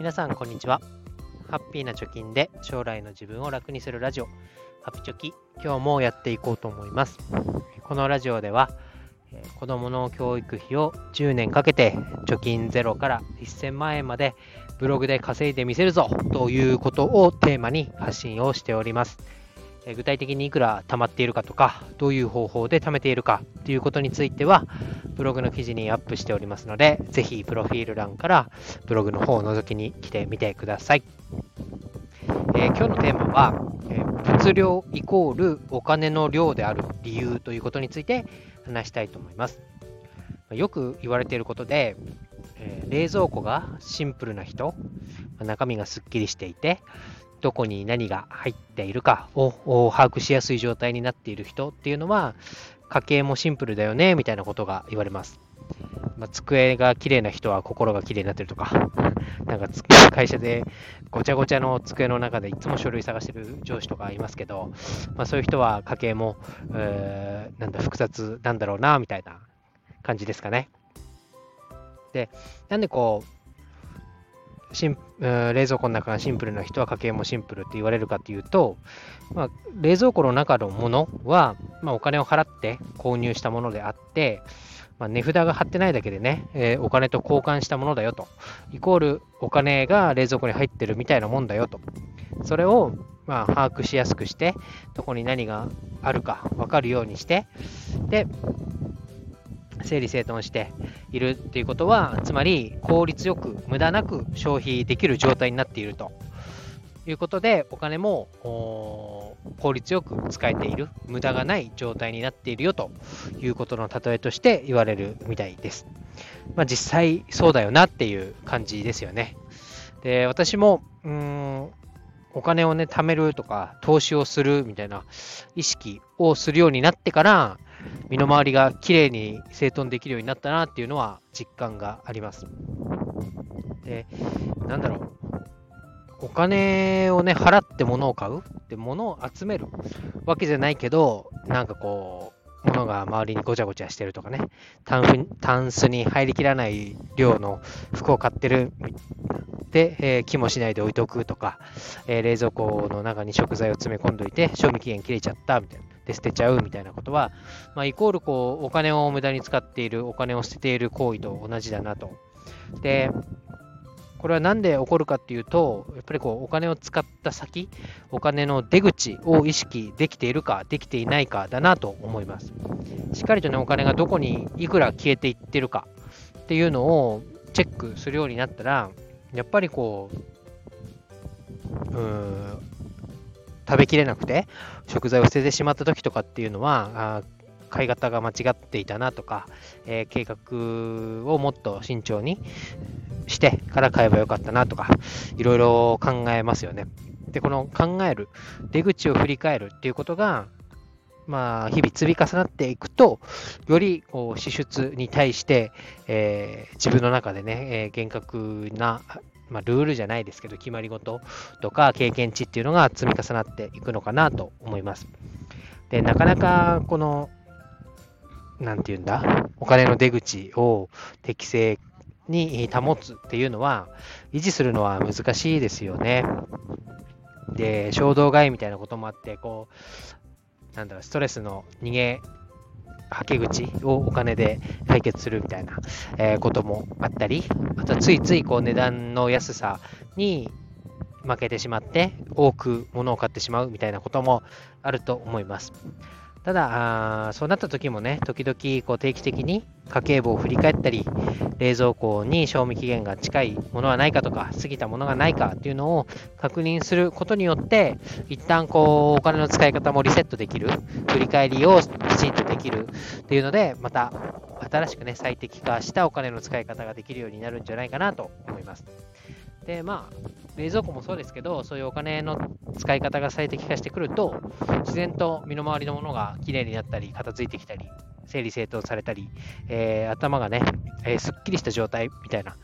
皆さんこんにちは。ハッピーな貯金で将来の自分を楽にするラジオ。ハピチョキ今日もやっていこうと思います。このラジオでは子どもの教育費を10年かけて貯金ゼロから1000万円までブログで稼いでみせるぞということをテーマに発信をしております。具体的にいくら貯まっているかとかどういう方法で貯めているかということについてはブログの記事にアップしておりますので、ぜひプロフィール欄からブログの方を覗きに来てみてください。えー、今日のテーマは、えー、物量イコールお金の量である理由ということについて話したいと思います。よく言われていることで、えー、冷蔵庫がシンプルな人、中身がすっきりしていて、どこに何が入っているかを把握しやすい状態になっている人っていうのは、家計もシンプルだよね、みたいなことが言われます。まあ、机が綺麗な人は心が綺麗になってるとか、なんか会社でごちゃごちゃの机の中でいつも書類探してる上司とかいますけど、まあ、そういう人は家計も、えー、なんだ複雑なんだろうな、みたいな感じですかね。で、なんでこう、シン冷蔵庫の中がシンプルな人は家計もシンプルって言われるかというと、まあ、冷蔵庫の中のものは、まあ、お金を払って購入したものであって、まあ、値札が貼ってないだけでね、えー、お金と交換したものだよと。イコールお金が冷蔵庫に入ってるみたいなもんだよと。それを、まあ、把握しやすくして、どこに何があるか分かるようにして、で、整理整頓しているっていうことは、つまり効率よく、無駄なく消費できる状態になっているということで、お金も効率よく使えている、無駄がない状態になっているよということの例えとして言われるみたいです。まあ、実際そうだよなっていう感じですよね。で、私も、うーん、お金をね、貯めるとか、投資をするみたいな意識をするようになってから、身の回りがきれいに整頓できるようになったなっていうのは実感があります。で、なんだろう。お金をね、払って物を買うで、物を集めるわけじゃないけど、なんかこう、物が周りにごちゃごちゃしてるとかね、タンタンスに入りきらない量の服を買ってるで、えー、気もしないで置いておくとか、えー、冷蔵庫の中に食材を詰め込んどいて、賞味期限切れちゃったみたいな。で捨てちゃうみたいなことは、まあ、イコールこうお金を無駄に使っている、お金を捨てている行為と同じだなと。で、これは何で起こるかっていうと、やっぱりこうお金を使った先、お金の出口を意識できているか、できていないかだなと思います。しっかりとね、お金がどこにいくら消えていってるかっていうのをチェックするようになったら、やっぱりこう、うーん、食べきれなくて食材を捨ててしまった時とかっていうのはあ買い方が間違っていたなとか、えー、計画をもっと慎重にしてから買えばよかったなとかいろいろ考えますよね。で、この考える、出口を振り返るっていうことが、まあ、日々積み重なっていくと、よりこう支出に対して、えー、自分の中でね、えー、厳格なまあ、ルールじゃないですけど、決まり事とか経験値っていうのが積み重なっていくのかなと思います。で、なかなかこの、なんて言うんだ、お金の出口を適正に保つっていうのは、維持するのは難しいですよね。で、衝動買いみたいなこともあって、こう、なんだろう、ストレスの逃げはけ口をお金で解決するみたいな、えこともあったり、あとはついついこう値段の安さに負けてしまって多く物を買ってしまうみたいなこともあると思います。ただ、あそうなった時もね、時々こう定期的に家計簿を振り返ったり、冷蔵庫に賞味期限が近いものはないかとか、過ぎたものがないかっていうのを確認することによって、一旦こうお金の使い方もリセットできる、振り返りをきちんとできるっていうので、また新しくね、最適化したお金の使い方ができるようになるんじゃないかなと思います。で、まあ、冷蔵庫もそうですけど、そういうお金の使い方が最適化してくると、自然と身の回りのものがきれいになったり、片付いてきたり、整理整頓されたり、えー、頭がね、えー、すっきりした状態みたいな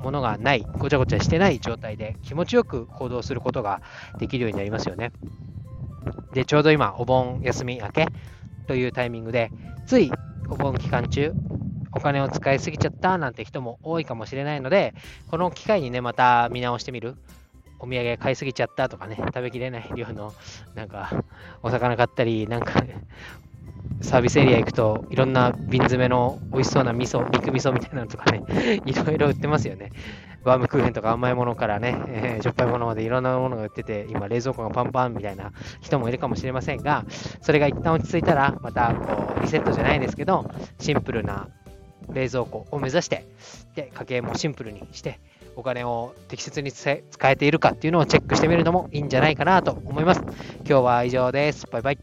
ものがない、ごちゃごちゃしてない状態で気持ちよく行動することができるようになりますよね。で、ちょうど今、お盆休み明けというタイミングで、ついお盆期間中、お金を使いすぎちゃったなんて人も多いかもしれないので、この機会にね、また見直してみる。お土産買いすぎちゃったとかね、食べきれない量の、なんか、お魚買ったり、なんか、サービスエリア行くといろんな瓶詰めの美味しそうな味噌、肉味噌みたいなのとかね、いろいろ売ってますよね。バームクーヘンとか甘いものからね、えー、しょっぱいものまでいろんなものが売ってて、今冷蔵庫がパンパンみたいな人もいるかもしれませんが、それが一旦落ち着いたら、またこうリセットじゃないですけど、シンプルな冷蔵庫を目指して、で、家計もシンプルにして、お金を適切に使えているかっていうのをチェックしてみるのもいいんじゃないかなと思います。今日は以上です。バイバイ。